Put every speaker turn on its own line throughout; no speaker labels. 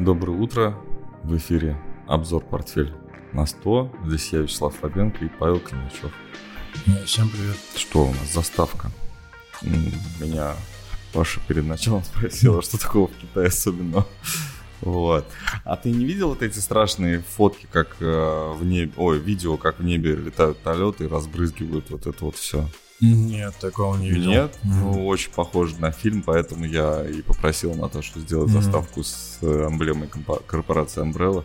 Доброе утро. В эфире обзор портфель на 100. Здесь я, Вячеслав Фабенко и Павел Климачев.
Всем привет.
Что у нас? Заставка. Меня Паша перед началом спросила, что такого в Китае особенного. Вот. А ты не видел вот эти страшные фотки, как э, в небе, ой, видео, как в небе летают полеты и разбрызгивают вот это вот все?
Нет, такого не видел.
Нет? Mm-hmm. Ну, очень похоже на фильм, поэтому я и попросил Наташу сделать mm-hmm. заставку с э, эмблемой корпорации Umbrella.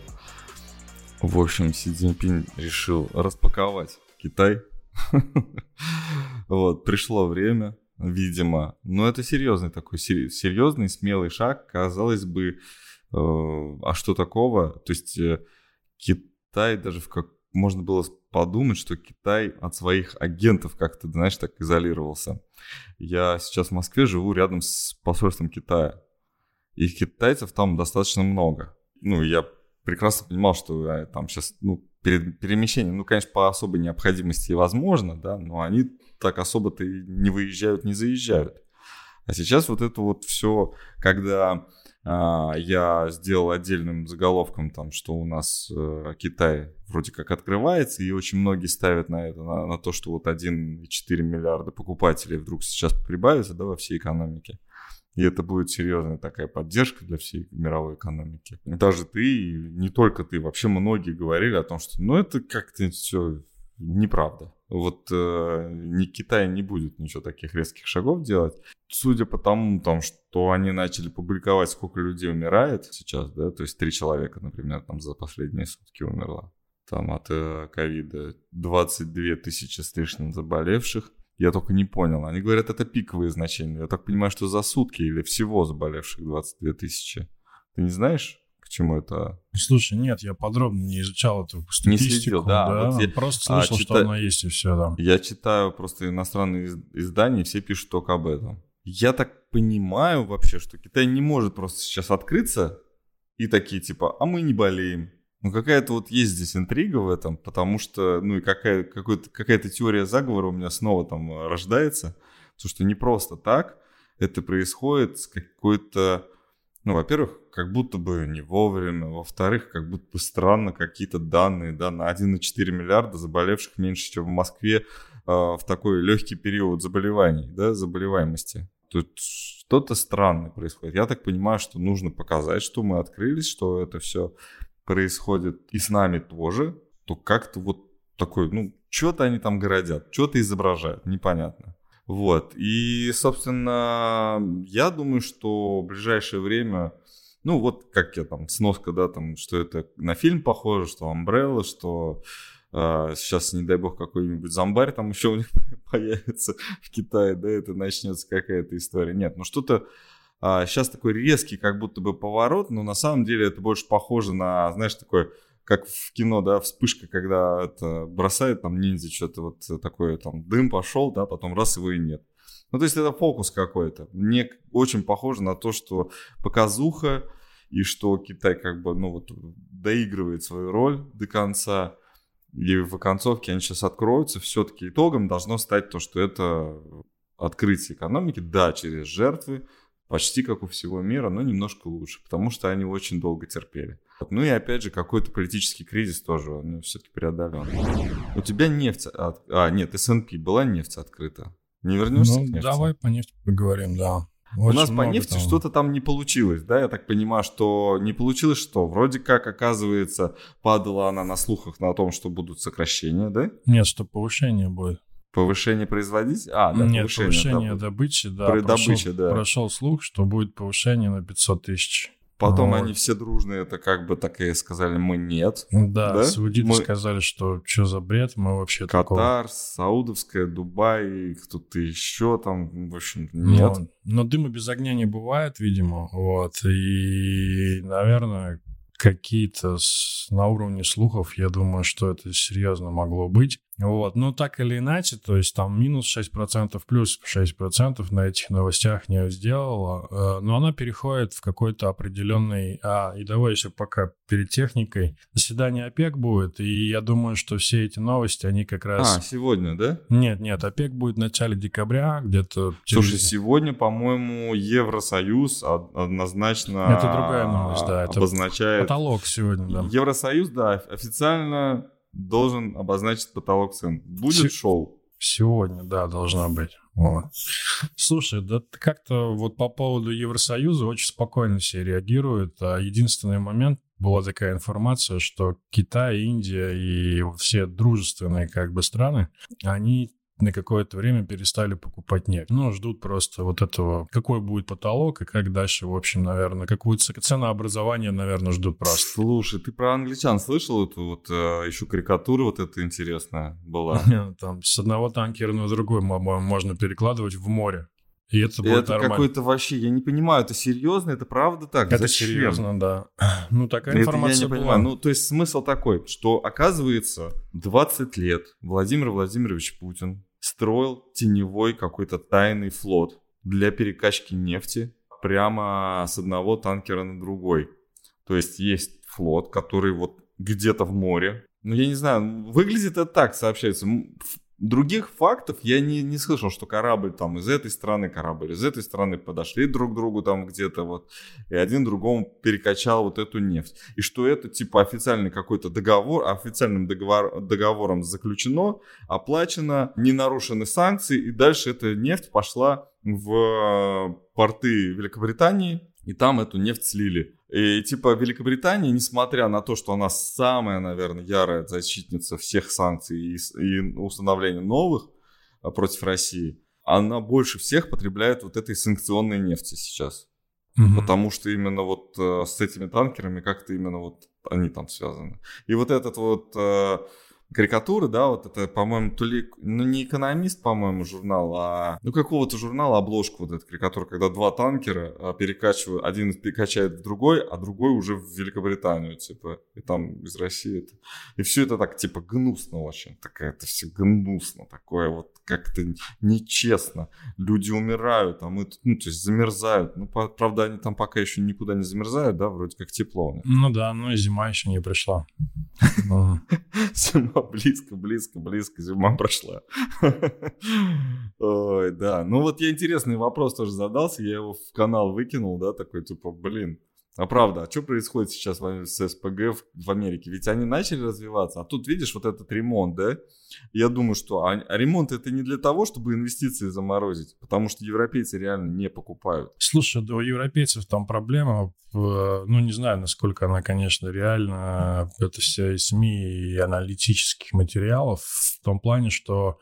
В общем, Си Цзиньпинь решил распаковать Китай. Вот, пришло время, видимо. Но это серьезный такой, серьезный, смелый шаг. Казалось бы, э, а что такого? То есть э, Китай даже в как можно было подумать, что Китай от своих агентов как-то, знаешь, так изолировался. Я сейчас в Москве живу рядом с посольством Китая. И китайцев там достаточно много. Ну, я прекрасно понимал, что э, там сейчас, ну, перед перемещением, ну, конечно, по особой необходимости возможно, да, но они так особо-то не выезжают, не заезжают. А сейчас вот это вот все, когда я сделал отдельным заголовком, там, что у нас э, Китай вроде как открывается, и очень многие ставят на это, на, на то, что вот 1,4 миллиарда покупателей вдруг сейчас прибавится да, во всей экономике. И это будет серьезная такая поддержка для всей мировой экономики. Даже ты, не только ты, вообще многие говорили о том, что ну это как-то все неправда. Вот э, ни Китай не будет ничего таких резких шагов делать. Судя по тому, там, что они начали публиковать, сколько людей умирает сейчас, да, то есть три человека, например, там за последние сутки умерло. Там от э, ковида 22 тысячи с лишним заболевших. Я только не понял. Они говорят, это пиковые значения. Я так понимаю, что за сутки или всего заболевших 22 тысячи. Ты не знаешь? К чему это?
Слушай, нет, я подробно не изучал эту статистику.
Не следил, да.
да вот я, просто а, слышал, а, чита... что она есть и все, да.
Я читаю просто иностранные издания, все пишут только об этом. Я так понимаю вообще, что Китай не может просто сейчас открыться и такие типа, а мы не болеем. Ну какая-то вот есть здесь интрига в этом, потому что, ну и какая, какая-то теория заговора у меня снова там рождается, потому что не просто так это происходит с какой-то ну, во-первых, как будто бы не вовремя. Во-вторых, как будто бы странно какие-то данные, да, на 1,4 миллиарда заболевших меньше, чем в Москве э, в такой легкий период заболеваний, да, заболеваемости. Тут что-то странное происходит. Я так понимаю, что нужно показать, что мы открылись, что это все происходит и с нами тоже, то как-то вот такой, ну, что-то они там городят, что-то изображают, непонятно. Вот. И, собственно, я думаю, что в ближайшее время, ну, вот как я там, сноска, да, там, что это на фильм похоже, что Umbrella, что э, сейчас, не дай бог, какой-нибудь зомбарь там еще у них появится в Китае, да, это начнется какая-то история. Нет, ну что-то а, сейчас такой резкий как будто бы поворот, но на самом деле это больше похоже на, знаешь, такой как в кино, да, вспышка, когда это бросает там ниндзя, что-то вот такое, там, дым пошел, да, потом раз его и нет. Ну, то есть это фокус какой-то. Мне очень похоже на то, что показуха, и что Китай как бы, ну, вот доигрывает свою роль до конца, и в концовке они сейчас откроются, все-таки итогом должно стать то, что это открытие экономики, да, через жертвы, почти как у всего мира, но немножко лучше, потому что они очень долго терпели. Ну и опять же, какой-то политический кризис тоже, он все-таки преодолен. У тебя нефть... От... А, нет, S&P была нефть открыта. Не вернешься ну, к нефти?
давай по нефти поговорим, да.
Очень У нас по нефти там... что-то там не получилось, да? Я так понимаю, что не получилось что? Вроде как, оказывается, падала она на слухах на том, что будут сокращения, да?
Нет, что повышение будет.
Повышение производить? А, да,
Нет, повышение, повышение добычи, да.
При прошел, добыче, да.
Прошел слух, что будет повышение на 500 тысяч.
Потом вот. они все дружные, это как бы так и сказали, мы нет.
Да, да? саудиты мы... сказали, что что за бред, мы вообще
Катар, такого... Саудовская, Дубай, кто-то еще там, в общем, нет.
Но, но дыма без огня не бывает, видимо, вот, и, наверное, какие-то с... на уровне слухов, я думаю, что это серьезно могло быть. Вот, ну так или иначе, то есть там минус 6%, плюс 6% на этих новостях не сделала, э, но она переходит в какой-то определенный... А, и давай еще пока перед техникой. Заседание ОПЕК будет, и я думаю, что все эти новости, они как раз...
А, сегодня, да?
Нет, нет, ОПЕК будет в начале декабря, где-то...
Через... Слушай, сегодня, по-моему, Евросоюз однозначно...
Это другая новость, да. Это
обозначает...
Потолок сегодня, да.
Евросоюз, да, официально должен обозначить потолок цен. Будет С... шоу.
Сегодня, да, должна быть. Вот. Слушай, да как-то вот по поводу Евросоюза очень спокойно все реагируют. А единственный момент, была такая информация, что Китай, Индия и все дружественные как бы страны, они на какое-то время перестали покупать нефть. Ну, ждут просто вот этого, какой будет потолок и как дальше, в общем, наверное, какую ценообразование, наверное, ждут просто.
Слушай, ты про англичан слышал эту вот э, еще карикатуру вот эта интересная была?
Там с одного танкера на другой можно перекладывать в море.
И это будет это какой-то вообще, я не понимаю, это серьезно, это правда так?
Это Зачем? серьезно, да. Ну, такая информация это я не была.
понимаю. Ну, то есть смысл такой, что оказывается 20 лет Владимир Владимирович Путин строил теневой какой-то тайный флот для перекачки нефти прямо с одного танкера на другой. То есть есть флот, который вот где-то в море. Ну, я не знаю, выглядит это так, сообщается. Других фактов я не, не слышал, что корабль там из этой страны, корабль из этой страны подошли друг к другу там где-то вот, и один другому перекачал вот эту нефть. И что это типа официальный какой-то договор, официальным договор, договором заключено, оплачено, не нарушены санкции, и дальше эта нефть пошла в порты Великобритании, и там эту нефть слили. И типа Великобритания, несмотря на то, что она самая, наверное, ярая защитница всех санкций и, и установления новых а, против России, она больше всех потребляет вот этой санкционной нефти сейчас. Угу. Потому что именно вот э, с этими танкерами как-то именно вот они там связаны. И вот этот вот э, карикатуры, да, вот это, по-моему, то ли, ну, не экономист, по-моему, журнал, а, ну, какого-то журнала обложку вот эта карикатура, когда два танкера а, перекачивают, один перекачает в другой, а другой уже в Великобританию, типа, и там из России это. И все это так, типа, гнусно очень, такая, это все гнусно, такое вот как-то нечестно. Люди умирают, а мы, ну, то есть замерзают. Ну, правда, они там пока еще никуда не замерзают, да, вроде как тепло.
Ну да, ну и зима еще не пришла.
Зима близко, близко, близко, зима прошла. Ой, да. Ну вот я интересный вопрос тоже задался, я его в канал выкинул, да, такой типа, блин, а правда, а что происходит сейчас с СПГ в Америке? Ведь они начали развиваться, а тут видишь вот этот ремонт, да? Я думаю, что а, а ремонт это не для того, чтобы инвестиции заморозить, потому что европейцы реально не покупают.
Слушай, да у европейцев там проблема, ну не знаю, насколько она, конечно, реально, это вся и СМИ, и аналитических материалов, в том плане, что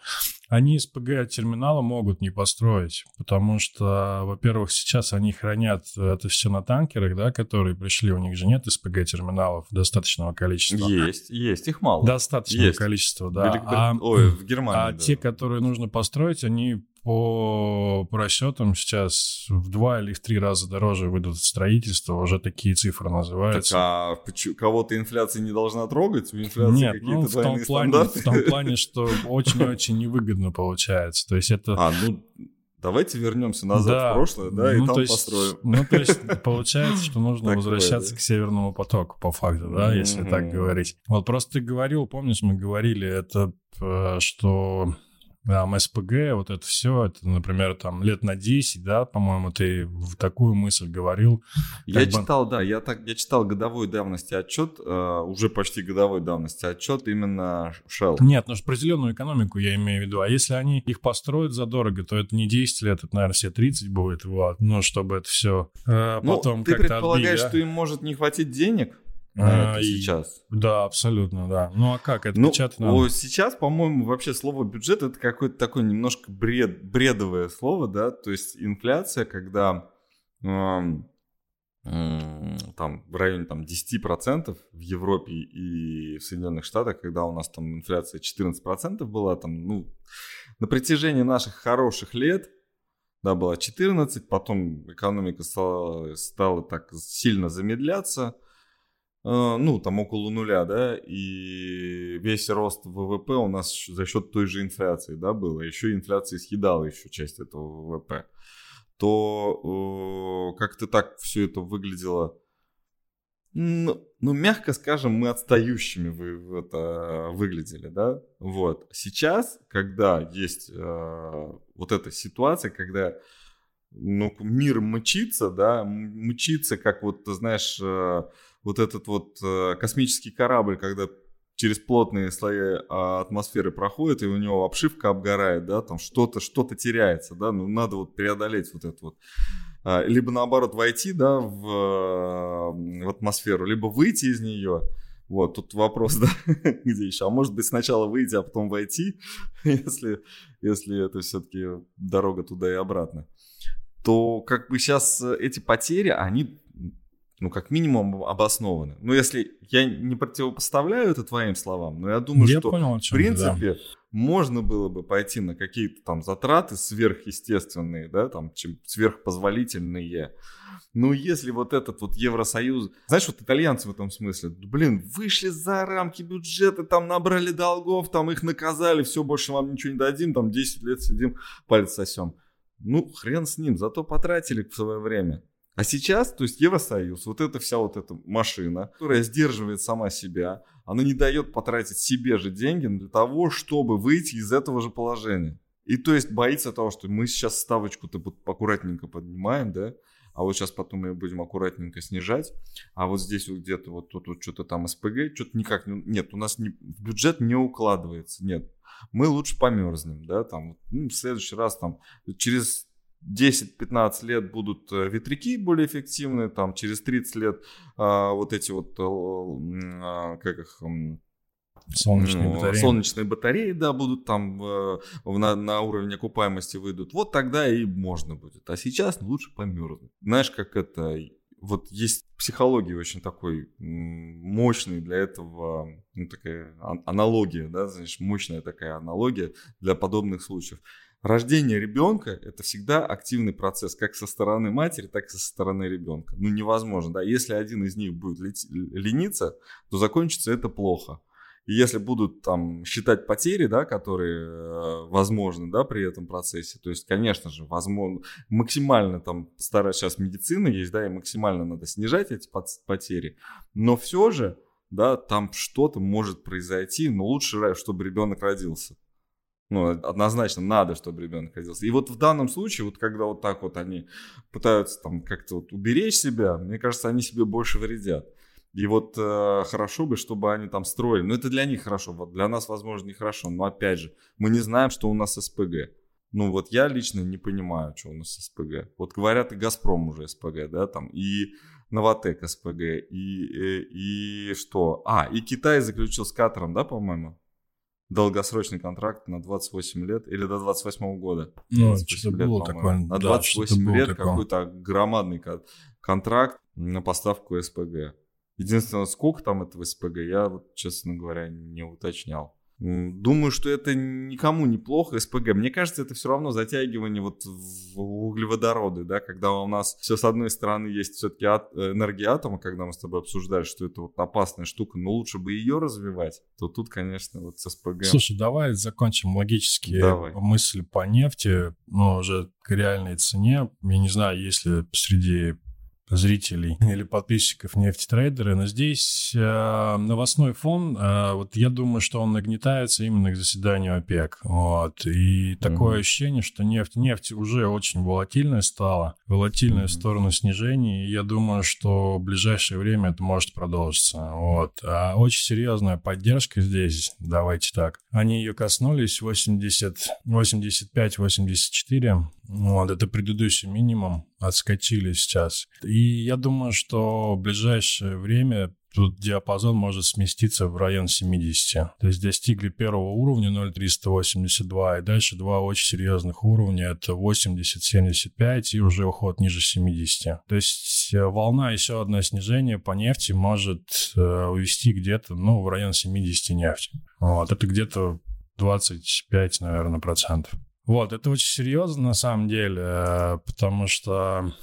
они СПГ-терминала могут не построить, потому что, во-первых, сейчас они хранят это все на танкерах, да, которые пришли, у них же нет СПГ-терминалов достаточного количества.
Есть, есть, их мало.
Достаточного есть. количества, да.
Великобрит... А, Ой, в Германии.
А
да.
те, которые нужно построить, они по, по расчетам сейчас в два или в три раза дороже выйдут строительство, уже такие цифры называются.
Так а кого-то инфляция не должна трогать? У инфляции
Нет, ну, в том, плане, в том плане, что очень-очень невыгодно получается. То есть это...
А, ну, давайте вернемся назад да, в прошлое, да, ну, и там
есть,
построим.
Ну, то есть получается, что нужно возвращаться к Северному потоку, по факту, да, если так говорить. Вот просто ты говорил, помнишь, мы говорили это, э, что там, СПГ, вот это все, это, например, там лет на 10, да, по-моему, ты в такую мысль говорил.
Я читал, бы... да, я, так, я читал годовой давности отчет, э, уже почти годовой давности отчет именно Shell.
Нет, ну определенную экономику я имею в виду, а если они их построят задорого, то это не 10 лет, это, наверное, все 30 будет, вот, ну, чтобы это все э, потом
ну, ты предполагаешь, отбить, что им может не хватить денег? А, это сейчас.
Да, абсолютно, да. Ну а как это
ну, печатать надо? Сейчас, по-моему, вообще слово бюджет это какое-то такое немножко бред, бредовое слово, да, то есть инфляция, когда э, э, там в районе там 10% в Европе и в Соединенных Штатах, когда у нас там инфляция 14% была, там, ну, на протяжении наших хороших лет, да, была 14, потом экономика стала, стала так сильно замедляться, ну, там около нуля, да, и весь рост ВВП у нас за счет той же инфляции, да, было, еще инфляция съедала еще часть этого ВВП, то как-то так все это выглядело ну, ну, мягко скажем, мы отстающими вы, это, выглядели, да, вот. Сейчас, когда есть э, вот эта ситуация, когда ну, мир мчится, да, мчится, как вот, ты знаешь, э, вот этот вот э, космический корабль, когда через плотные слои а, атмосферы проходит, и у него обшивка обгорает, да, там что-то, что-то теряется, да, ну, надо вот преодолеть вот это вот а, либо наоборот войти, да, в, в атмосферу, либо выйти из нее. Вот, тут вопрос, да, где еще. А может быть сначала выйти, а потом войти, если, если это все-таки дорога туда и обратно. То как бы сейчас эти потери, они ну, как минимум обоснованы. Ну, если я не противопоставляю это твоим словам, но я думаю, я что понял, в принципе да. можно было бы пойти на какие-то там затраты сверхъестественные, да, там чем сверхпозволительные. Но если вот этот вот Евросоюз... Знаешь, вот итальянцы в этом смысле, блин, вышли за рамки бюджета, там набрали долгов, там их наказали, все, больше вам ничего не дадим, там 10 лет сидим, палец сосем. Ну, хрен с ним, зато потратили в свое время. А сейчас, то есть Евросоюз, вот эта вся вот эта машина, которая сдерживает сама себя, она не дает потратить себе же деньги для того, чтобы выйти из этого же положения. И то есть боится того, что мы сейчас ставочку-то аккуратненько поднимаем, да, а вот сейчас потом мы будем аккуратненько снижать, а вот здесь вот где-то вот тут вот что-то там СПГ, что-то никак не, нет, у нас не, бюджет не укладывается, нет. Мы лучше померзнем, да, там, ну, в следующий раз там через 10-15 лет будут э, ветряки более эффективные, там через 30 лет а, вот эти вот, а, как их,
Солнечные ну, батареи.
Солнечные батареи, да, будут там э, на, на уровень окупаемости выйдут. Вот тогда и можно будет. А сейчас лучше померзнуть. Знаешь, как это... Вот есть психология очень такой мощный для этого, ну, такая аналогия, да, знаешь, мощная такая аналогия для подобных случаев. Рождение ребенка – это всегда активный процесс, как со стороны матери, так и со стороны ребенка. Ну, невозможно, да. Если один из них будет лениться, то закончится это плохо. И если будут там считать потери, да, которые э, возможны, да, при этом процессе, то есть, конечно же, возможно, максимально там старая сейчас медицина есть, да, и максимально надо снижать эти потери, но все же, да, там что-то может произойти, но лучше, чтобы ребенок родился. Ну, однозначно надо, чтобы ребенок родился. И вот в данном случае, вот когда вот так вот они пытаются там как-то вот уберечь себя, мне кажется, они себе больше вредят. И вот э, хорошо бы, чтобы они там строили. Ну, это для них хорошо, вот для нас, возможно, не хорошо. Но опять же, мы не знаем, что у нас СПГ. Ну, вот я лично не понимаю, что у нас СПГ. Вот говорят, и Газпром уже СПГ, да, там, и Новотек СПГ, и, и, и что? А, и Китай заключил с Катаром, да, по-моему? Долгосрочный контракт на 28 лет или до 28 года.
Ну, что-то лет, было такое.
На 28 да, лет какой-то громадный контракт на поставку СПГ. Единственное, сколько там этого СПГ, я, вот, честно говоря, не уточнял. Думаю, что это никому не плохо, СПГ. Мне кажется, это все равно затягивание вот в углеводороды, да, когда у нас все с одной стороны есть все-таки энергия атома, когда мы с тобой обсуждали, что это вот опасная штука, но лучше бы ее развивать, то тут, конечно, вот с СПГ.
Слушай, давай закончим логические давай. мысли по нефти, но уже к реальной цене. Я не знаю, если среди зрителей или подписчиков нефтетрейдеры, но здесь э, новостной фон, э, вот я думаю, что он нагнетается именно к заседанию ОПЕК, вот, и такое mm-hmm. ощущение, что нефть, нефть уже очень волатильная стала, волатильная mm-hmm. в сторону снижения, и я думаю, что в ближайшее время это может продолжиться, вот, а очень серьезная поддержка здесь, давайте так, они ее коснулись 80, 85-84, вот, это предыдущий минимум, отскочили сейчас. И я думаю, что в ближайшее время тут диапазон может сместиться в район 70. То есть достигли первого уровня 0,382, и дальше два очень серьезных уровня, это 80-75 и уже уход ниже 70. То есть э, волна, еще одно снижение по нефти может э, увести где-то, ну, в район 70 нефти. Вот, это где-то 25, наверное, процентов. Вот, это очень серьезно на самом деле, э, потому что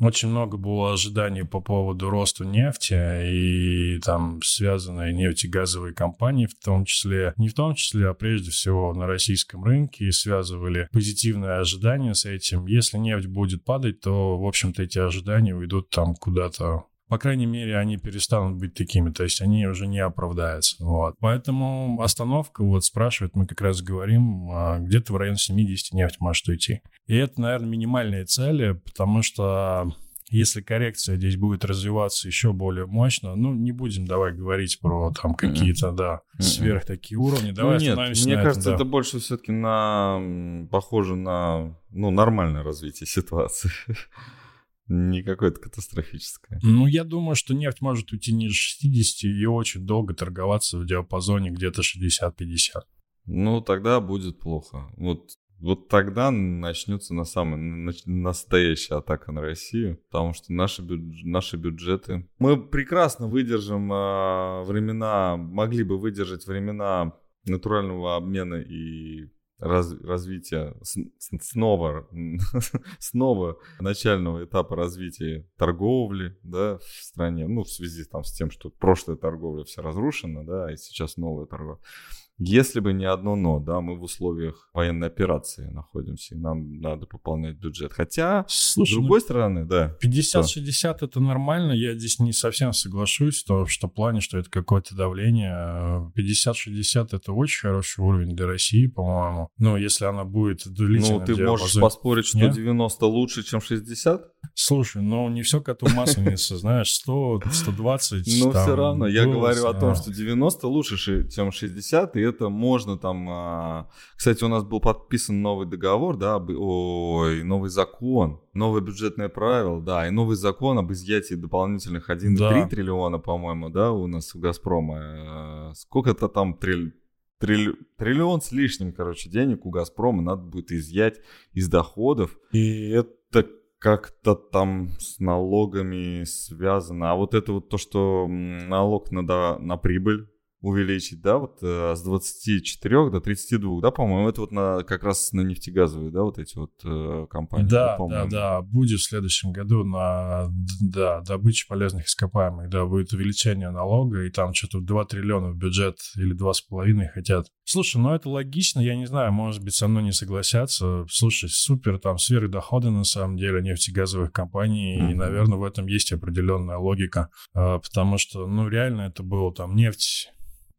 очень много было ожиданий по поводу роста нефти и там связанные нефтегазовые компании в том числе, не в том числе, а прежде всего на российском рынке и связывали позитивные ожидания с этим. Если нефть будет падать, то, в общем-то, эти ожидания уйдут там куда-то по крайней мере, они перестанут быть такими, то есть они уже не оправдаются. Вот. Поэтому остановка, вот спрашивает, мы как раз говорим, а, где-то в районе 70 нефть может уйти. И это, наверное, минимальные цели, потому что если коррекция здесь будет развиваться еще более мощно, ну, не будем давай говорить про там какие-то, да, сверх такие уровни. Давай
ну, нет, мне кажется, этом, да. это больше все-таки на похоже на ну, нормальное развитие ситуации. Не какое-то катастрофическое.
Ну, я думаю, что нефть может уйти ниже 60 и очень долго торговаться в диапазоне где-то 60-50.
Ну, тогда будет плохо. Вот, вот тогда начнется на самый настоящая атака на Россию, потому что наши, бюдж, наши бюджеты... Мы прекрасно выдержим э, времена, могли бы выдержать времена натурального обмена и раз, развития, снова, снова начального этапа развития торговли, да, в стране, ну, в связи там с тем, что прошлая торговля вся разрушена, да, и сейчас новая торговля. Если бы не одно но, да, мы в условиях военной операции находимся, и нам надо пополнять бюджет. Хотя, Слушай, с другой ну, стороны, да.
50-60 это нормально, я здесь не совсем соглашусь, то, что в плане, что это какое-то давление. 50-60 это очень хороший уровень для России, по-моему. Но если она будет длительно...
Ну, ты можешь поспорить, что Нет? 90 лучше, чем 60?
Слушай, ну не все коту масленица, знаешь, 100, 120.
Но все равно, я говорю о том, что 90 лучше, чем 60, и это можно там... А, кстати, у нас был подписан новый договор, да, ой, новый закон, новое бюджетное правило, да, и новый закон об изъятии дополнительных 1,3 да. триллиона, по-моему, да, у нас у «Газпрома». Э, сколько-то там триллион триллион с лишним, короче, денег у «Газпрома» надо будет изъять из доходов. И это как-то там с налогами связано. А вот это вот то, что налог на, на прибыль увеличить, да, вот э, с 24 до 32, да, по-моему, это вот на, как раз на нефтегазовые, да, вот эти вот э, компании.
Да, да, да, да, будет в следующем году на, да, добычу полезных ископаемых, да, будет увеличение налога, и там что-то 2 триллиона в бюджет или 2,5 хотят. Слушай, ну это логично, я не знаю, может быть, со мной не согласятся. Слушай, супер, там сверхдоходы на самом деле нефтегазовых компаний, mm-hmm. и, наверное, в этом есть определенная логика, а, потому что, ну, реально это было там нефть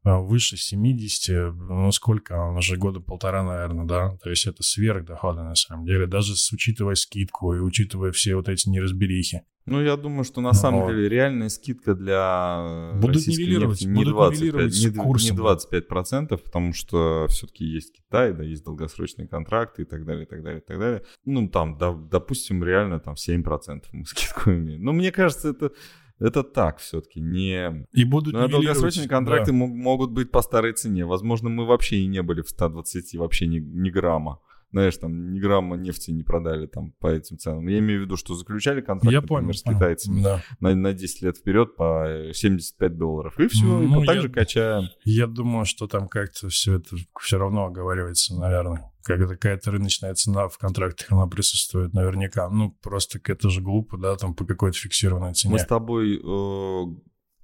выше 70, ну сколько, уже года полтора, наверное, да, то есть это сверх дохода на самом деле, даже с, учитывая скидку и учитывая все вот эти неразберихи.
Ну, я думаю, что на самом вот. деле реальная скидка для
будут нивелировать, не, будут 25, нивелировать
не, курсом. не 25%, потому что все-таки есть Китай, да, есть долгосрочные контракты и так далее, и так далее, и так далее. Ну, там, да, допустим, реально там 7% мы скидку имеем. Но мне кажется, это это так все-таки, не...
И будут
Но долгосрочные контракты да. могут быть по старой цене. Возможно, мы вообще и не были в 120, вообще ни, ни грамма. Знаешь, там ни грамма нефти не продали там по этим ценам. Я имею в виду, что заключали контракт,
я
например,
понял,
с китайцами
да.
на, на 10 лет вперед по 75 долларов. И все, ну, и так я, же качаем.
Я думаю, что там как-то все это все равно оговаривается, наверное как какая-то рыночная цена в контрактах, она присутствует наверняка. Ну, просто это же глупо, да, там по какой-то фиксированной цене.
Мы с тобой э,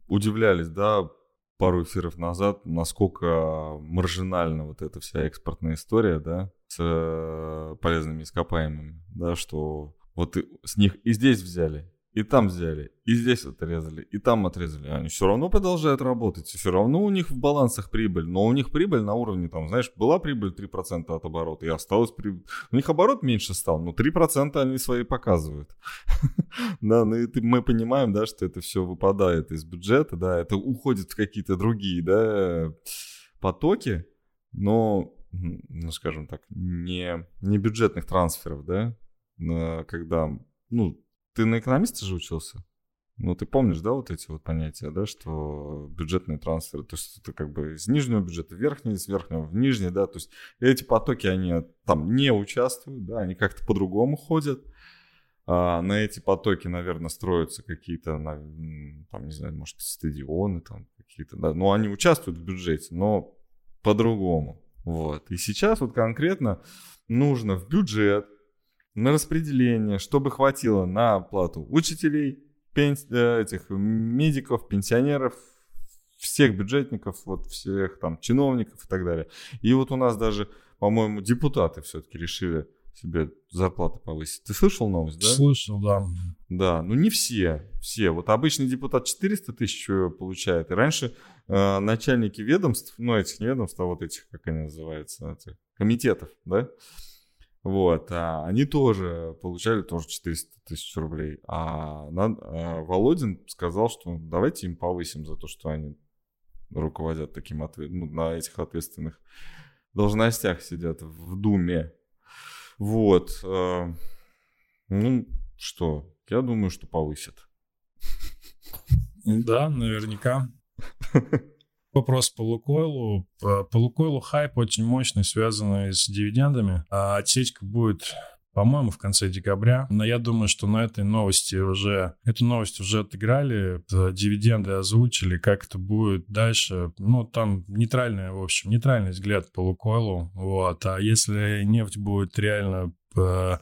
удивлялись, да, пару эфиров назад, насколько маржинальна вот эта вся экспортная история, да, с э, полезными ископаемыми, да, что вот с них и здесь взяли, и там взяли, и здесь отрезали, и там отрезали. Они все равно продолжают работать, все равно у них в балансах прибыль. Но у них прибыль на уровне, там, знаешь, была прибыль 3% от оборота, и осталось прибыль. У них оборот меньше стал, но 3% они свои показывают. Да, ну и мы понимаем, да, что это все выпадает из бюджета, да, это уходит в какие-то другие, да, потоки, но, ну, скажем так, не, не бюджетных трансферов, да, когда, ну, ты на экономиста же учился? Ну, ты помнишь, да, вот эти вот понятия, да, что бюджетные трансферы, то есть это как бы из нижнего бюджета в верхний, из верхнего в нижний, да, то есть эти потоки, они там не участвуют, да, они как-то по-другому ходят. А на эти потоки, наверное, строятся какие-то, там, не знаю, может, стадионы там какие-то, да, но они участвуют в бюджете, но по-другому, вот. И сейчас вот конкретно нужно в бюджет на распределение, чтобы хватило на оплату учителей, пенс... Э, этих медиков, пенсионеров, всех бюджетников, вот всех там чиновников и так далее. И вот у нас даже, по-моему, депутаты все-таки решили себе зарплаты повысить. Ты слышал новость, да?
Слышал, да.
Да, ну не все, все. Вот обычный депутат 400 тысяч получает. И раньше э, начальники ведомств, ну этих не ведомств, а вот этих, как они называются, этих, комитетов, да, вот, а они тоже получали тоже 400 тысяч рублей. А, на, а Володин сказал, что давайте им повысим за то, что они руководят таким ответ, ну, на этих ответственных должностях сидят в Думе. Вот. Э, ну, что, я думаю, что повысят.
Да, наверняка. Вопрос по Лукойлу. По Лукойлу хайп очень мощный, связанный с дивидендами. А отсечка будет по-моему, в конце декабря. Но я думаю, что на этой новости уже, эту новость уже отыграли, дивиденды озвучили, как это будет дальше. Ну, там нейтральный, в общем, нейтральный взгляд по Лукойлу. Вот. А если нефть будет реально э,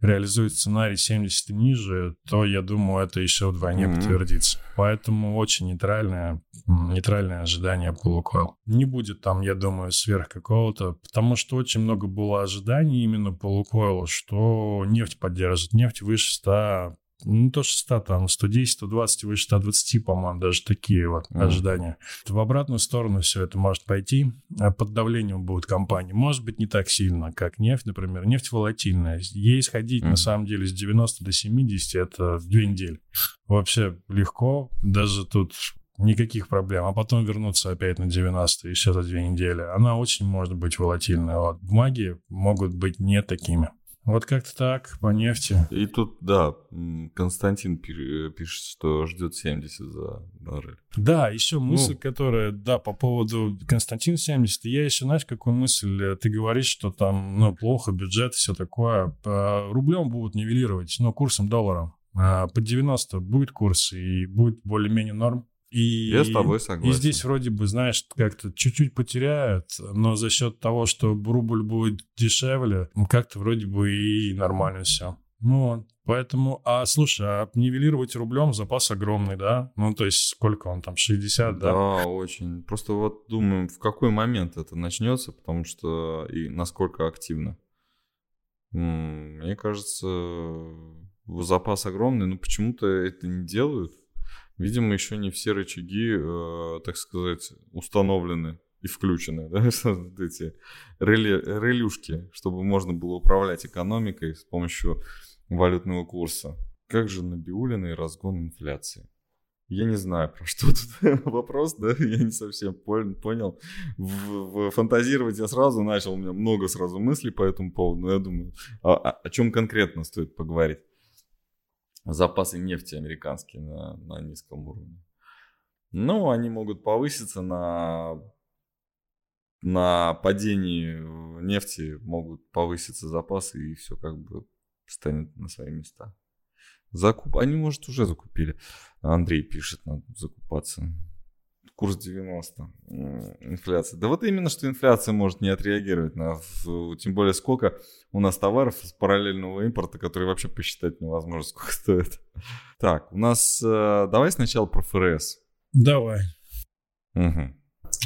реализует сценарий 70 и ниже, то, я думаю, это еще вдвойне mm-hmm. подтвердится. Поэтому очень нейтральное, нейтральное ожидание по Лукойл. Не будет там, я думаю, сверх какого-то, потому что очень много было ожиданий именно по Лукойлу, что нефть поддержит. Нефть выше 100 ну, то 100, там, 110, 120, выше 120, по-моему, даже такие вот mm. ожидания. В обратную сторону все это может пойти. А под давлением будут компании. Может быть, не так сильно, как нефть, например. Нефть волатильная. Ей сходить, mm. на самом деле, с 90 до 70 — это две недели. Вообще легко. Даже тут никаких проблем, а потом вернуться опять на 90 еще за две недели. Она очень может быть волатильная. Вот. Бумаги могут быть не такими. Вот как-то так, по нефти.
И тут, да, Константин пишет, что ждет 70 за баррель.
Да, еще мысль, ну, которая, да, по поводу Константин 70. Я еще, знаешь, какую мысль? Э, ты говоришь, что там, ну, плохо, бюджет, все такое. По рублем будут нивелировать, но курсом доллара. А по 90 будет курс и будет более-менее норм. И,
Я с тобой согласен.
И здесь вроде бы, знаешь, как-то чуть-чуть потеряют, но за счет того, что рубль будет дешевле, как-то вроде бы и нормально все. Ну вот. Поэтому, а слушай, а нивелировать рублем запас огромный, да? Ну, то есть сколько он там, 60, да?
Да, очень. Просто вот думаем, в какой момент это начнется, потому что и насколько активно. Мне кажется, запас огромный, но почему-то это не делают. Видимо, еще не все рычаги, э, так сказать, установлены и включены, да, эти релюшки, чтобы можно было управлять экономикой с помощью валютного курса. Как же Набиулина и разгон инфляции? Я не знаю, про что тут вопрос, да, я не совсем понял. В, в, фантазировать я сразу начал, у меня много сразу мыслей по этому поводу, но я думаю, а, о, о чем конкретно стоит поговорить запасы нефти американские на, на низком уровне. Ну, они могут повыситься на, на падении нефти, могут повыситься запасы, и все как бы станет на свои места. Закуп... Они, может, уже закупили. Андрей пишет, надо закупаться курс 90, инфляция. Да вот именно, что инфляция может не отреагировать на, тем более сколько у нас товаров с параллельного импорта, которые вообще посчитать невозможно, сколько стоит. Так, у нас, э, давай сначала про ФРС.
Давай.
Угу.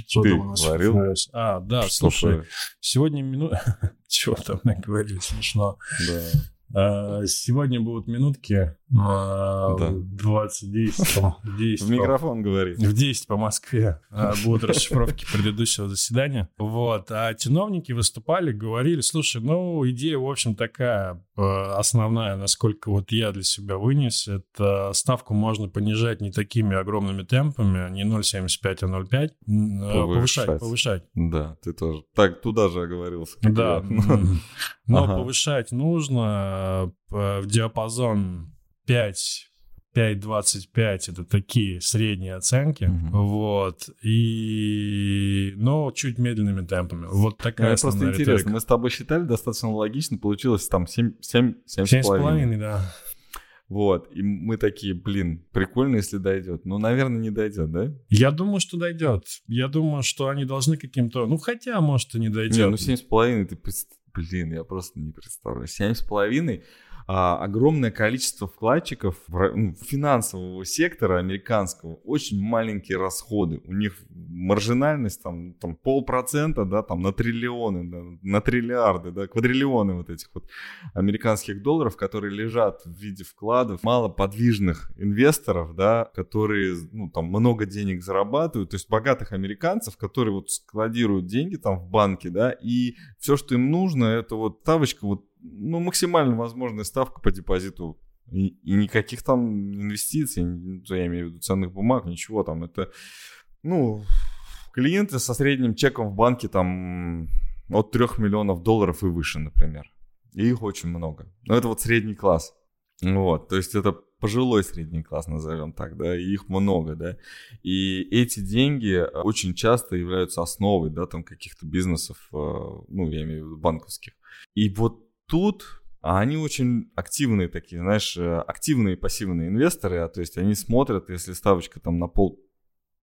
Что Ты говорил? ФРС? А, да, что слушай, ФРС? сегодня минута... Чего там наговорили, смешно.
Да.
А, сегодня будут минутки а, да. 20, 10, 10
В микрофон говори.
В 10 по Москве а, будут расшифровки предыдущего заседания. Вот. А чиновники выступали, говорили, слушай, ну, идея, в общем, такая основная, насколько вот я для себя вынес, это ставку можно понижать не такими огромными темпами, не 0,75, а 0,5. Повышать. повышать, повышать.
Да, ты тоже. Так, туда же оговорился.
Да. Но ага. повышать нужно в диапазон 5 5.25 это такие средние оценки, угу. вот, и, но чуть медленными темпами. Вот такая
Это просто интересно, риторика. мы с тобой считали достаточно логично, получилось там 7, 7, 7, 7 с половиной,
да.
Вот, и мы такие, блин, прикольно, если дойдет. Ну, наверное, не дойдет, да?
Я думаю, что дойдет. Я думаю, что они должны каким-то... Ну, хотя, может, и не дойдет.
Не, ну, семь с половиной, ты Блин, я просто не представляю. Семь с половиной а, огромное количество вкладчиков ну, финансового сектора американского, очень маленькие расходы. У них маржинальность там, там полпроцента, да, там на триллионы, да, на триллиарды, да, квадриллионы вот этих вот американских долларов, которые лежат в виде вкладов малоподвижных инвесторов, да, которые, ну, там много денег зарабатывают, то есть богатых американцев, которые вот складируют деньги там в банке, да, и все, что им нужно, это вот ставочка вот ну, максимально возможная ставка по депозиту. И, и никаких там инвестиций, я имею в виду ценных бумаг, ничего там. Это, ну, клиенты со средним чеком в банке там от 3 миллионов долларов и выше, например. И их очень много. Но это вот средний класс. Вот, то есть это пожилой средний класс, назовем так, да, и их много, да. И эти деньги очень часто являются основой, да, там каких-то бизнесов, э, ну, я имею в виду банковских. И вот тут а они очень активные такие, знаешь, э, активные пассивные инвесторы, а то есть они смотрят, если ставочка там на пол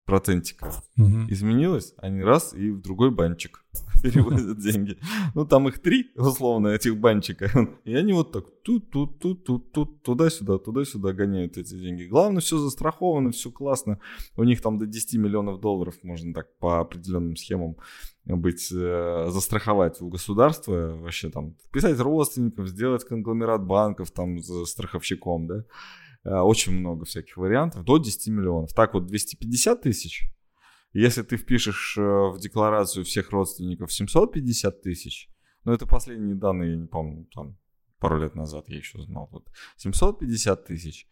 процентика угу. изменилась, они раз и в другой банчик переводят деньги. Ну, там их три, условно, этих банчика. И они вот так тут, тут, тут, тут, тут, туда-сюда, туда-сюда гоняют эти деньги. Главное, все застраховано, все классно. У них там до 10 миллионов долларов можно так по определенным схемам быть, э, застраховать у государства, вообще там вписать родственников, сделать конгломерат банков там за страховщиком, да. Э, очень много всяких вариантов, до 10 миллионов. Так вот, 250 тысяч, если ты впишешь э, в декларацию всех родственников 750 тысяч, ну это последние данные, я не помню, там пару лет назад я еще знал, вот 750 тысяч.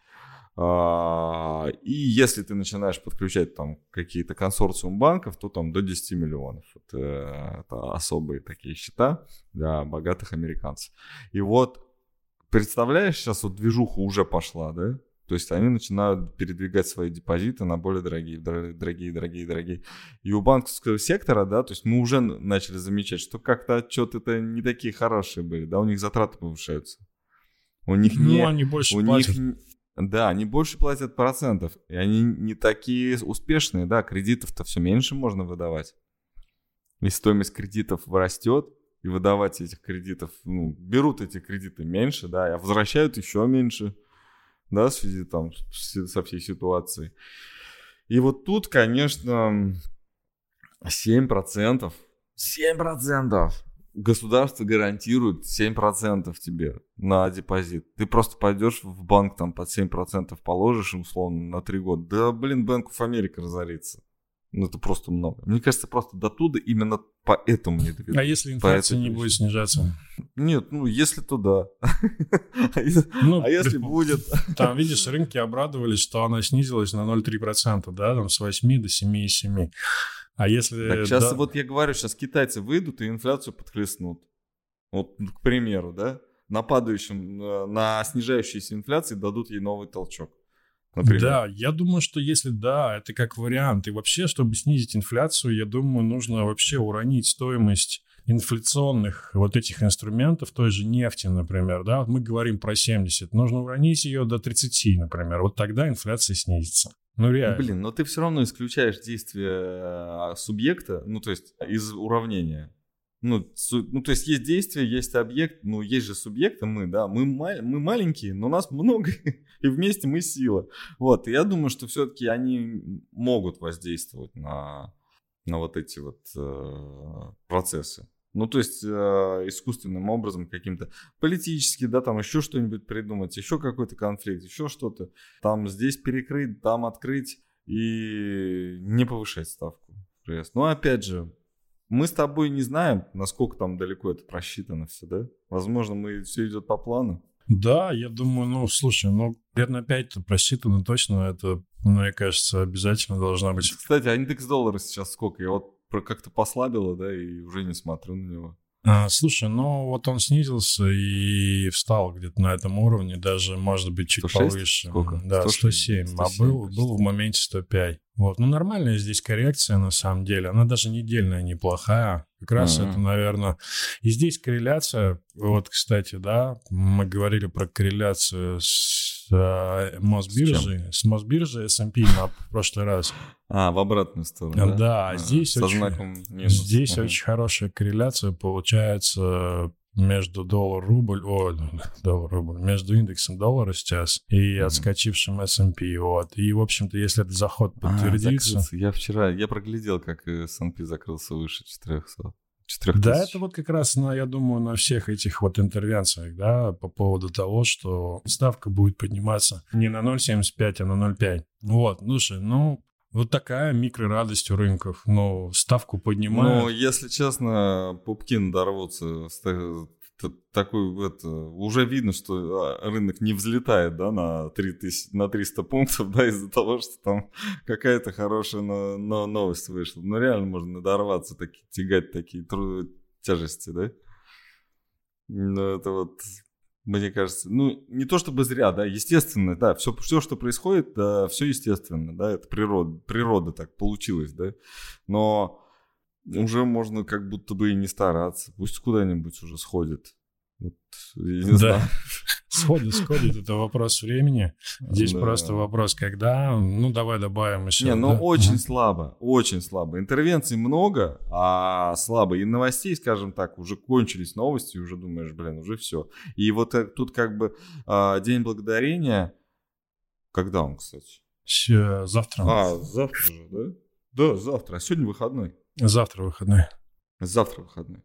А, и если ты начинаешь подключать там какие-то консорциум банков, то там до 10 миллионов. Это, это особые такие счета для богатых американцев. И вот представляешь, сейчас вот движуха уже пошла, да? То есть они начинают передвигать свои депозиты на более дорогие, дорогие, дорогие, дорогие. И у банковского сектора, да, то есть мы уже начали замечать, что как-то отчеты-то не такие хорошие были, да, у них затраты повышаются. У них
ну,
не...
они больше
у
платят.
Них, да, они больше платят процентов, и они не такие успешные, да, кредитов-то все меньше можно выдавать. И стоимость кредитов растет, и выдавать этих кредитов, ну, берут эти кредиты меньше, да, а возвращают еще меньше да, в связи там со всей ситуацией. И вот тут, конечно, 7%, 7% государство гарантирует 7% тебе на депозит. Ты просто пойдешь в банк там под 7% положишь, условно, на 3 года. Да, блин, Банк of America разорится. Ну, это просто много. Мне кажется, просто до туда именно поэтому не доведут.
А если инфляция не будет снижаться?
Нет, ну, если то да. Ну, а если будет...
Там, видишь, рынки обрадовались, что она снизилась на 0,3%, да, там с 8 до 7,7. А если...
Так сейчас да... вот я говорю, сейчас китайцы выйдут и инфляцию подхлестнут. Вот, к примеру, да, на падающем, э, на снижающейся инфляции дадут ей новый толчок
например. Да, я думаю, что если да, это как вариант. И вообще, чтобы снизить инфляцию, я думаю, нужно вообще уронить стоимость инфляционных вот этих инструментов, той же нефти, например, да, вот мы говорим про 70, нужно уронить ее до 30, например, вот тогда инфляция снизится. Ну, реально.
Блин, но ты все равно исключаешь действие э, субъекта, ну, то есть из уравнения. Ну, су, ну, то есть есть действие, есть объект, ну, есть же субъекты мы, да, мы, мы маленькие, но нас много, и вместе мы сила. Вот, и я думаю, что все-таки они могут воздействовать на, на вот эти вот э, процессы. Ну, то есть э, искусственным образом каким-то политически, да, там еще что-нибудь придумать, еще какой-то конфликт, еще что-то. Там здесь перекрыть, там открыть и не повышать ставку. Но опять же, мы с тобой не знаем, насколько там далеко это просчитано все, да? Возможно, мы все идет по плану.
Да, я думаю, ну, слушай, ну, лет на 5 просчитано точно, это, мне кажется, обязательно должна быть.
Кстати, а индекс доллара сейчас сколько? Я вот как-то послабило, да, и уже не смотрю на него.
А, слушай, ну вот он снизился и встал где-то на этом уровне, даже, может быть, чуть 106? повыше.
Сколько?
Да, 107, 107 а был, был в моменте 105. Вот, ну нормальная здесь коррекция на самом деле, она даже недельная неплохая. Как раз uh-huh. это, наверное, и здесь корреляция, вот, кстати, да, мы говорили про корреляцию с э, Мосбиржей, с, с Мосбиржей S&P на прошлый раз.
А, в обратную сторону,
да? Да, а, здесь, очень, здесь uh-huh. очень хорошая корреляция получается между доллар-рубль, о, доллар-рубль, между индексом доллара сейчас и отскочившим S&P, вот. И, в общем-то, если этот заход
А,
подтвердится...
закрылся. я вчера, я проглядел, как S&P закрылся выше 400. 4000.
Да, это вот как раз, на, я думаю, на всех этих вот интервенциях, да, по поводу того, что ставка будет подниматься не на 0,75, а на 0,5. Вот, слушай, ну, вот такая микрорадость у рынков. Но ставку
Ну,
поднимают.
если честно, пупки надорвутся. с Такой, это, уже видно, что а, рынок не взлетает, да, на, 3000, на 300 пунктов, да, из-за того, что там какая-то хорошая но- но- новость вышла. Ну, реально можно надорваться, таки, тягать такие тру- тяжести, да? Ну, это вот, мне кажется, ну, не то чтобы зря, да, естественно, да, все, все что происходит, да, все естественно, да, это природа, природа так получилось, да, но уже можно как будто бы и не стараться, пусть куда-нибудь уже сходит. Вот, я не
Да.
знаю.
Сходит, сходит, это вопрос времени. Здесь
Да.
просто вопрос, когда. Ну, давай добавим еще.
Не, ну
да?
очень
Мгм.
слабо, очень слабо. Интервенций много, а слабо. И новостей, скажем так, уже кончились новости, и уже думаешь, блин, уже все. И вот э, тут как бы а, День Благодарения, когда он, кстати?
Э, Завтра.
А, завтра же, да? Да, завтра. А сегодня выходной.
Завтра выходной.
Завтра выходной.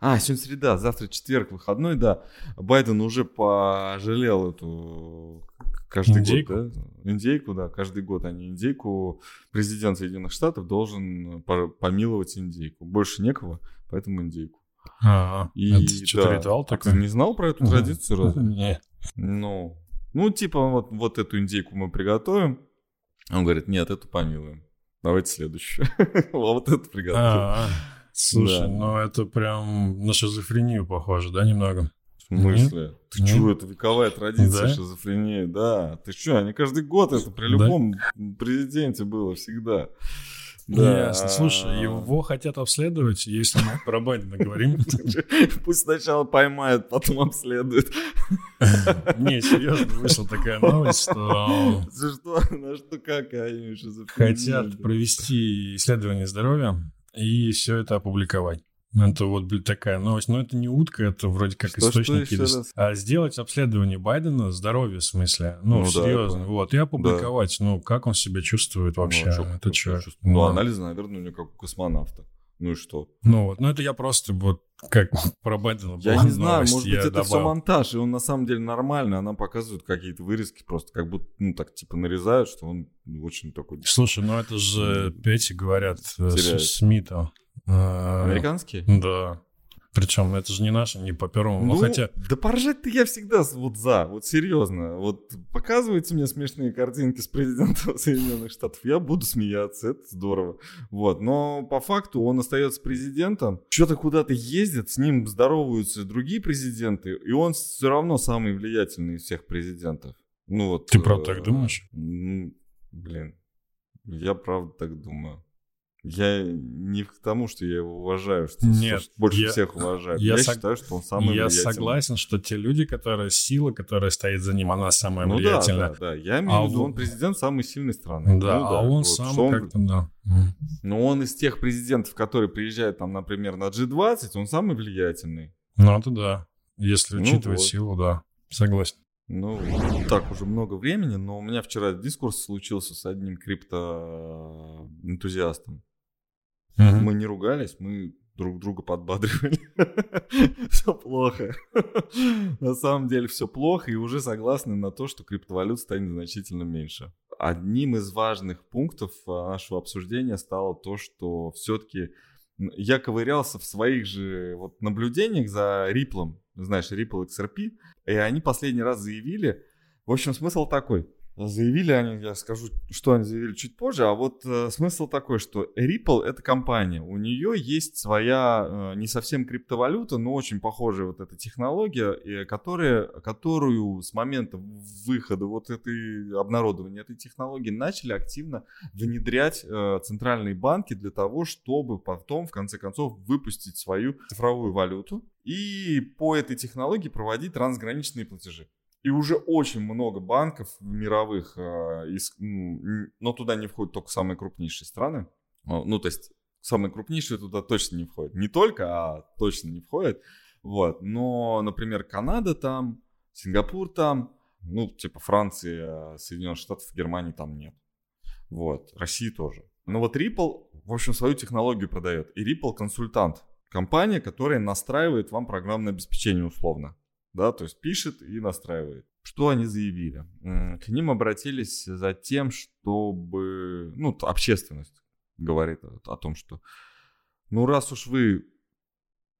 А, сегодня среда, завтра четверг, выходной, да. Байден уже пожалел эту каждый
Индейку?
год, да? Индейку, да, каждый год они индейку. Президент Соединенных Штатов должен по- помиловать индейку. Больше некого, поэтому индейку.
А,
И,
это что-то
да.
ритуал
А
такой?
Не знал про эту традицию разве?
Не.
Ну, ну, типа, вот, вот эту индейку мы приготовим. Он говорит, нет, эту помилуем. Давайте следующую. Вот эту приготовим.
А, Слушай,
Да.
ну это прям на шизофрению похоже, да, немного?
В смысле? Ты
Нет.
чё, это вековая традиция
Да?
шизофрении, да. Ты что, они каждый год, это при
Да?
любом президенте было всегда. Да.
Ясно. Слушай, его хотят обследовать, если мы про Байдена говорим.
Пусть сначала поймают, потом обследуют.
Не, серьезно, вышла такая новость, что
За что, на что, как они шизофрения.
хотят провести исследование здоровья и все это опубликовать. Это вот блин, такая новость. Но это не утка, это вроде как
Что, что
источники.
еще
лист-? А сделать обследование Байдена, здоровья в смысле. Ну,
Ну да,
серьезно.
понял.
вот. И опубликовать. Ну, как он себя чувствует вообще.
Ну, а чё,
это
как
что?
я чувствую? Ну, анализы, наверное, у него как у космонавта. Ну и что?
Ну вот, ну это я просто вот как про Байдена
Я не знаю, может быть, это все
добавил.
монтаж, и он на самом деле нормальный, она показывает какие-то вырезки, просто как будто, ну, так, типа, нарезают, что он очень такой...
Слушай, ну это же Пети говорят э,
Теряет.
Э,
Американский?
Да. Причем это же не наше, не по первому. Ну, хотя,
да поржать-то я всегда вот за, вот серьезно. Вот показывайте мне смешные картинки с президентом Соединенных Штатов, я буду смеяться, это здорово. Вот, но по факту он остается президентом, что-то куда-то ездит, с ним здороваются другие президенты, и он все равно самый влиятельный из всех президентов. Ну вот.
Ты правда
э,
так думаешь?
Блин, я правда так думаю. Я не к тому, что я его уважаю, что
Нет,
больше
я-
всех уважаю.
я
Я,
сог-
считаю, что он самый
я
влиятельный.
согласен, что те люди, которые сила, которая стоит за ним, она самая
Ну да,
влиятельная.
да, да. Я имею
А
в виду,
он-
он президент самой сильной страны.
Да,
Ну
а он
вот,
сам
он-
как-то, да.
Но он из тех президентов, которые приезжают там, например, на G20, он самый влиятельный.
Ну это да. Если
Ну
учитывать
вот.
силу, да. Согласен.
Ну, так уже много времени, но у меня вчера дискурс случился с одним криптоэнтузиастом.
Мгм.
Мы не ругались, мы друг друга подбадривали. Все плохо. На самом деле все плохо, и уже согласны на то, что криптовалют станет значительно меньше. Одним из важных пунктов а, нашего обсуждения стало то, что все-таки я ковырялся в своих же вот наблюдениях за Ripple, знаешь, Ripple XRP, и они последний раз заявили, в общем, смысл такой. Заявили они, я скажу, что они заявили чуть позже, а вот э, смысл такой, что Ripple это компания, у нее есть своя э, не совсем криптовалюта, но очень похожая вот эта технология, и которая, которую с момента выхода вот этой обнародования этой технологии начали активно внедрять э, центральные банки для того, чтобы потом в конце концов выпустить свою цифровую валюту и по этой технологии проводить трансграничные платежи. И уже очень много банков мировых, м, м, но туда не входят только самые крупнейшие страны. О, Ну, то есть самые крупнейшие туда точно не входят. Не только, а точно не входят. Вот. Но, например, Канада там, Сингапур там, ну, типа Франции, Соединенных Штатов, Германии там нет. Вот. России тоже. Но вот Ripple, в общем, свою технологию продает. И Ripple консультант. Компания, которая настраивает вам программное обеспечение условно. Да, то есть пишет и настраивает. Что они заявили? К ним обратились за тем, чтобы... Ну, общественность говорит о том, что ну, раз уж вы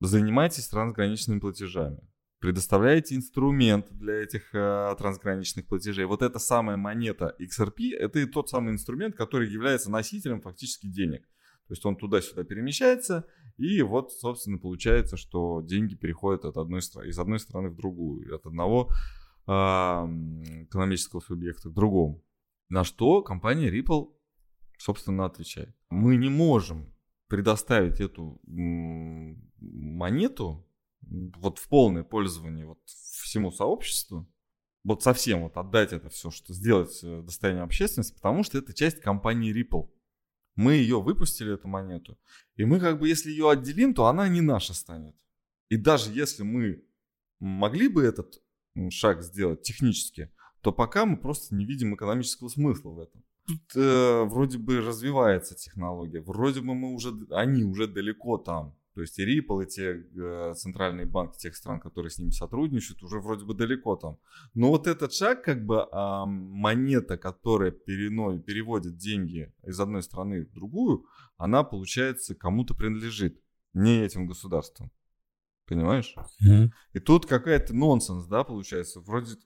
занимаетесь трансграничными платежами, предоставляете инструмент для этих э, трансграничных платежей. Вот эта самая монета XRP, это и тот самый инструмент, который является носителем фактически денег. То есть он туда-сюда перемещается, и вот, собственно, получается, что деньги переходят от одной, из одной страны в другую, от одного э, экономического субъекта к другому. На что компания Ripple, собственно, отвечает. Мы не можем предоставить эту монету вот в полное пользование вот всему сообществу, вот совсем вот отдать это все, что сделать э, достоянием общественности, потому что это часть компании Ripple. Мы ее выпустили, эту монету, и мы как бы, если ее отделим, то она не наша станет. И даже если мы могли бы этот шаг сделать технически, то пока мы просто не видим экономического смысла в этом. Тут э, вроде бы развивается технология, вроде бы мы уже, они уже далеко там. То есть и Ripple, и те э, центральные банки тех стран, которые с ними сотрудничают, уже вроде бы далеко там. Но вот этот шаг, как бы э, монета, которая перено, переводит деньги из одной страны в другую, она, получается, кому-то принадлежит, не этим государствам. Понимаешь? Mm-hmm. И тут какая-то нонсенс, да, получается. Вроде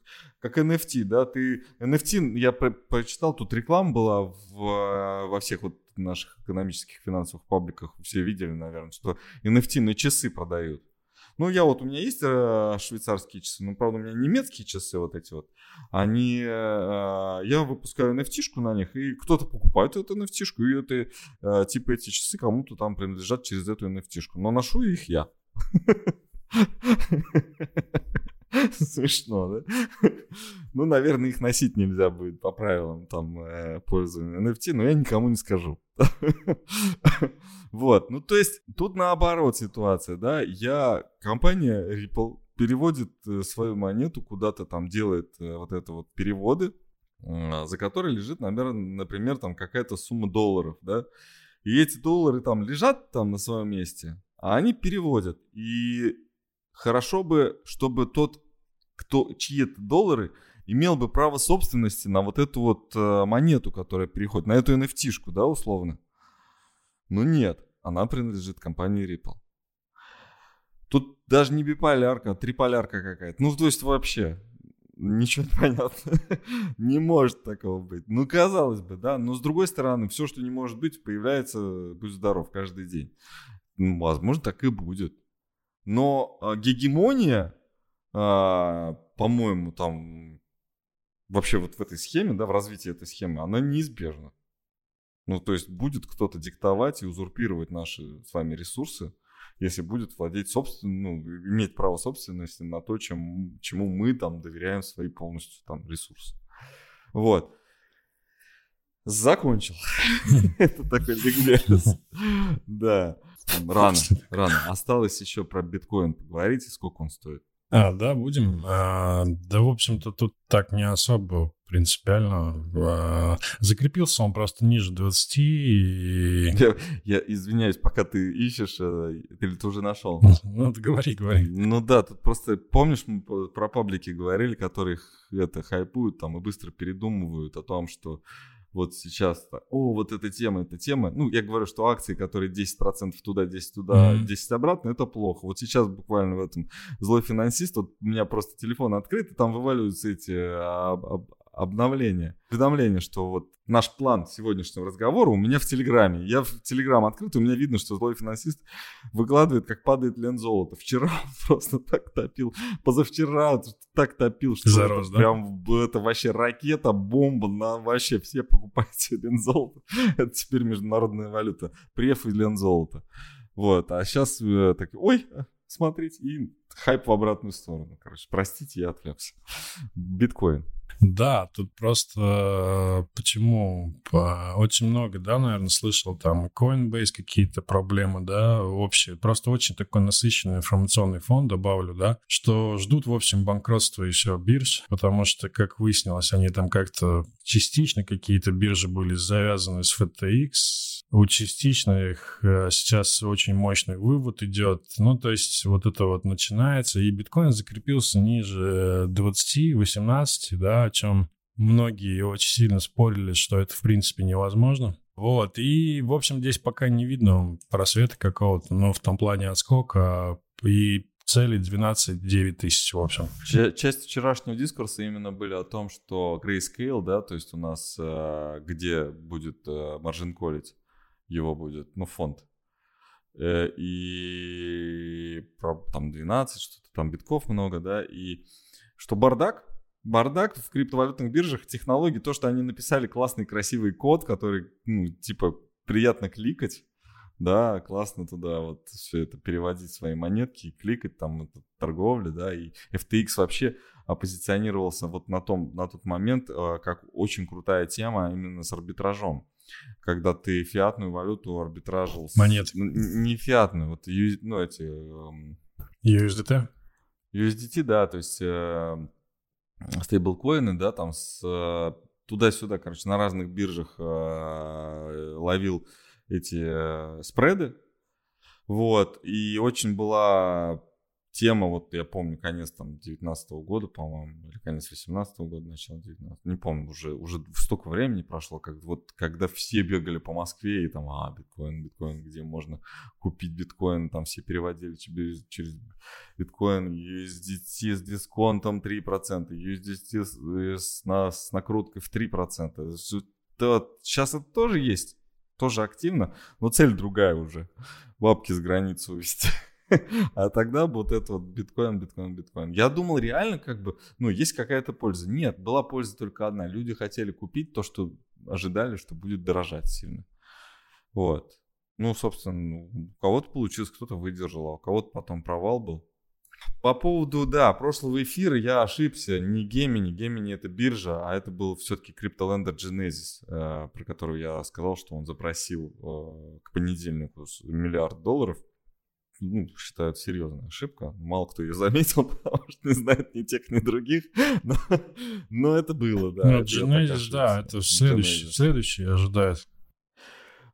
как NFT, да, ты... NFT, я про- прочитал, тут реклама была в, во всех вот наших экономических финансовых пабликах. Все видели, наверное, что NFT на часы продают. Ну, я вот, у меня есть э, швейцарские часы, но, правда, у меня немецкие часы вот эти вот. Они, э, я выпускаю nft на них, и кто-то покупает эту nft и это, э, типа, эти часы кому-то там принадлежат через эту nft Но ношу их я. Смешно, да? Ну, наверное, их носить нельзя будет по правилам там э, пользования NFT, но я никому не скажу. Вот, ну то есть тут наоборот ситуация, да, я, компания Ripple переводит э, свою монету куда-то там, делает э, вот это вот переводы, за которые лежит, например, там какая-то сумма долларов, да, и эти доллары там лежат там на своем месте, а они переводят. И хорошо бы, чтобы тот, кто, чьи это доллары, имел бы право собственности на вот эту вот э, монету, которая переходит, на эту NFT-шку, да, условно. Но нет, она принадлежит компании Ripple. Тут даже не биполярка, а триполярка какая-то. Ну, то есть вообще, ничего не понятно. не может такого быть. Ну, казалось бы, да. Но с другой стороны, все, что не может быть, появляется, будь здоров, каждый день. Ну, возможно, так и будет. Но а, гегемония, а, по-моему, там вообще вот в этой схеме, да, в развитии этой схемы, она неизбежна. Ну, то есть будет кто-то диктовать и узурпировать наши с вами ресурсы, если будет владеть собственным, ну, иметь право собственности на то, чем, чему мы там доверяем свои полностью там ресурсы. Вот. Закончил. Это такой ликбез. Да. Рано, рано. Осталось еще про биткоин поговорить, и сколько он стоит.
А, да, будем. А, да, в общем-то, тут так не особо принципиально. А, закрепился он просто ниже 20 и...
Я, я извиняюсь, пока ты ищешь, э, ты, ты уже нашел?
Ну, говори, говори.
Ну да, тут просто, помнишь, мы про паблики говорили, которые это хайпуют там и быстро передумывают о том, что вот сейчас, о, вот эта тема, эта тема. Ну, я говорю, что акции, которые 10% туда, 10 туда, mm-hmm. 10 обратно, это плохо. Вот сейчас буквально в этом злой финансист, вот у меня просто телефон открыт, и там вываливаются эти обновление, уведомление, что вот наш план сегодняшнего разговора у меня в Телеграме. Я в Телеграм открыт, у меня видно, что злой финансист выкладывает, как падает лен золота. Вчера он просто так топил, позавчера так топил, что
Зарос,
это, да? прям это вообще ракета, бомба, на вообще все покупайте лен золото. Это теперь международная валюта. Преф и лен золото. Вот, а сейчас э, так, ой, смотрите, и хайп в обратную сторону. Короче, простите, я отвлекся. Биткоин.
Да, тут просто э, почему очень много, да, наверное, слышал там Coinbase какие-то проблемы, да, общие. Просто очень такой насыщенный информационный фон добавлю, да, что ждут, в общем, банкротства еще бирж, потому что, как выяснилось, они там как-то частично какие-то биржи были завязаны с FTX, у частичных э, сейчас очень мощный вывод идет. Ну, то есть вот это вот начинается, и биткоин закрепился ниже 20-18, да, о чем многие очень сильно спорили, что это в принципе невозможно. Вот, и, в общем, здесь пока не видно просвета какого-то, но в том плане отскока и цели 12-9 тысяч, в общем.
Часть вчерашнего дискурса именно были о том, что Grayscale, да, то есть у нас э, где будет маржин э, колить, его будет, ну, фонд. Э, и там 12, что-то там битков много, да, и что бардак, бардак в криптовалютных биржах, технологии, то, что они написали классный красивый код, который, ну, типа, приятно кликать, да, классно туда вот все это переводить свои монетки, кликать там это, торговля, да, и FTX вообще оппозиционировался вот на том, на тот момент э, как очень крутая тема именно с арбитражом когда ты фиатную валюту арбитражил.
Монет. С,
не фиатную, вот ну эти...
USDT?
USDT, да, то есть э, стейблкоины, да, там с э, туда-сюда, короче, на разных биржах э, ловил эти э, спреды, вот, и очень была тема, вот я помню, конец там 19 года, по-моему, или конец 18 года, начало 19 не помню, уже, уже столько времени прошло, как вот когда все бегали по Москве и там, а, биткоин, биткоин, где можно купить биткоин, там все переводили тебе через биткоин, USDT с дисконтом 3%, USDT с, э, с, на, с накруткой в 3%. Это, сейчас это тоже есть, тоже активно, но цель другая уже, бабки с границы увезти. А тогда вот это вот биткоин, биткоин, биткоин. Я думал реально как бы, ну, есть какая-то польза. Нет, была польза только одна. Люди хотели купить то, что ожидали, что будет дорожать сильно. Вот. Ну, собственно, ну, у кого-то получилось, кто-то выдержал, а у кого-то потом провал был. По поводу, да, прошлого эфира я ошибся. Не Gemini, Gemini это биржа, а это был все-таки CryptoLender Genesis, э, про которую я сказал, что он запросил э, к понедельнику миллиард долларов ну, считают серьезная ошибка. Мало кто ее заметил, потому что не знает ни тех, ни других. Но, но это было, да.
Ну, Genesis, да, это следующий, следующий ожидает.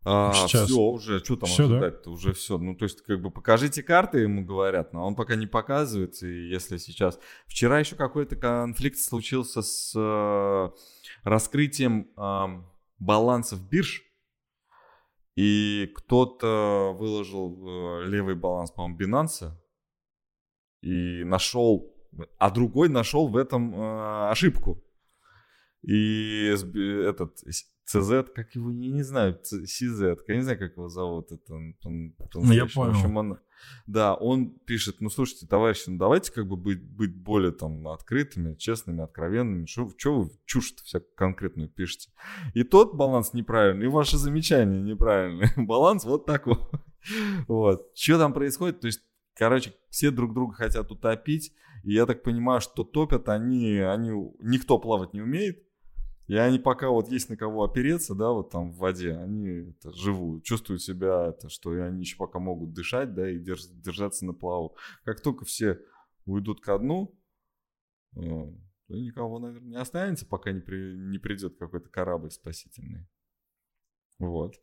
А, Сейчас. Все, уже, что там все, ожидать-то, да? уже все. Ну, то есть, как бы, покажите карты, ему говорят, но он пока не показывает, и если сейчас... Вчера еще какой-то конфликт случился с э, раскрытием э, балансов бирж, и кто-то выложил э, левый баланс, по-моему, Binance и нашел, а другой нашел в этом э, ошибку. И этот CZ, как его, не, не знаю, CZ, я не знаю, как его зовут. Это, он, он,
ну, я понял. В общем,
он, да, он пишет, ну, слушайте, товарищи, ну, давайте как бы быть, быть более там открытыми, честными, откровенными. Что вы чушь-то вся конкретную пишете? И тот баланс неправильный, и ваши замечания неправильные. Баланс вот такой. Вот. Что там происходит? То есть, короче, все друг друга хотят утопить. И я так понимаю, что топят они, они, никто плавать не умеет. И они пока вот есть на кого опереться, да, вот там в воде, они это, живут, чувствуют себя, это, что они еще пока могут дышать, да, и держ, держаться на плаву. Как только все уйдут ко дну, э, никого, наверное, не останется, пока не, при, не придет какой-то корабль спасительный. Вот.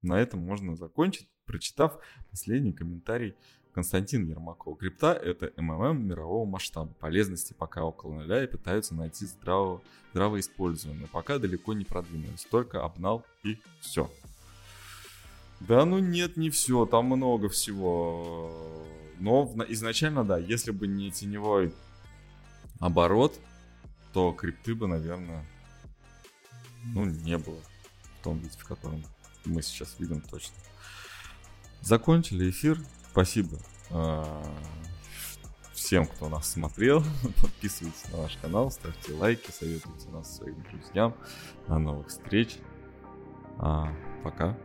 На этом можно закончить, прочитав последний комментарий Константин Ермаков. Крипта — это МММ мирового масштаба. Полезности пока около нуля и пытаются найти здраво, здравое использование. Но пока далеко не продвинулись. Только обнал и все. Да ну нет, не все. Там много всего. Но изначально, да, если бы не теневой оборот, то крипты бы, наверное, ну, не было в том виде, в котором мы сейчас видим точно. Закончили эфир. Спасибо а, всем, кто нас смотрел. Подписывайтесь на наш канал, ставьте лайки, советуйте нас своим друзьям. До новых встреч. А, пока.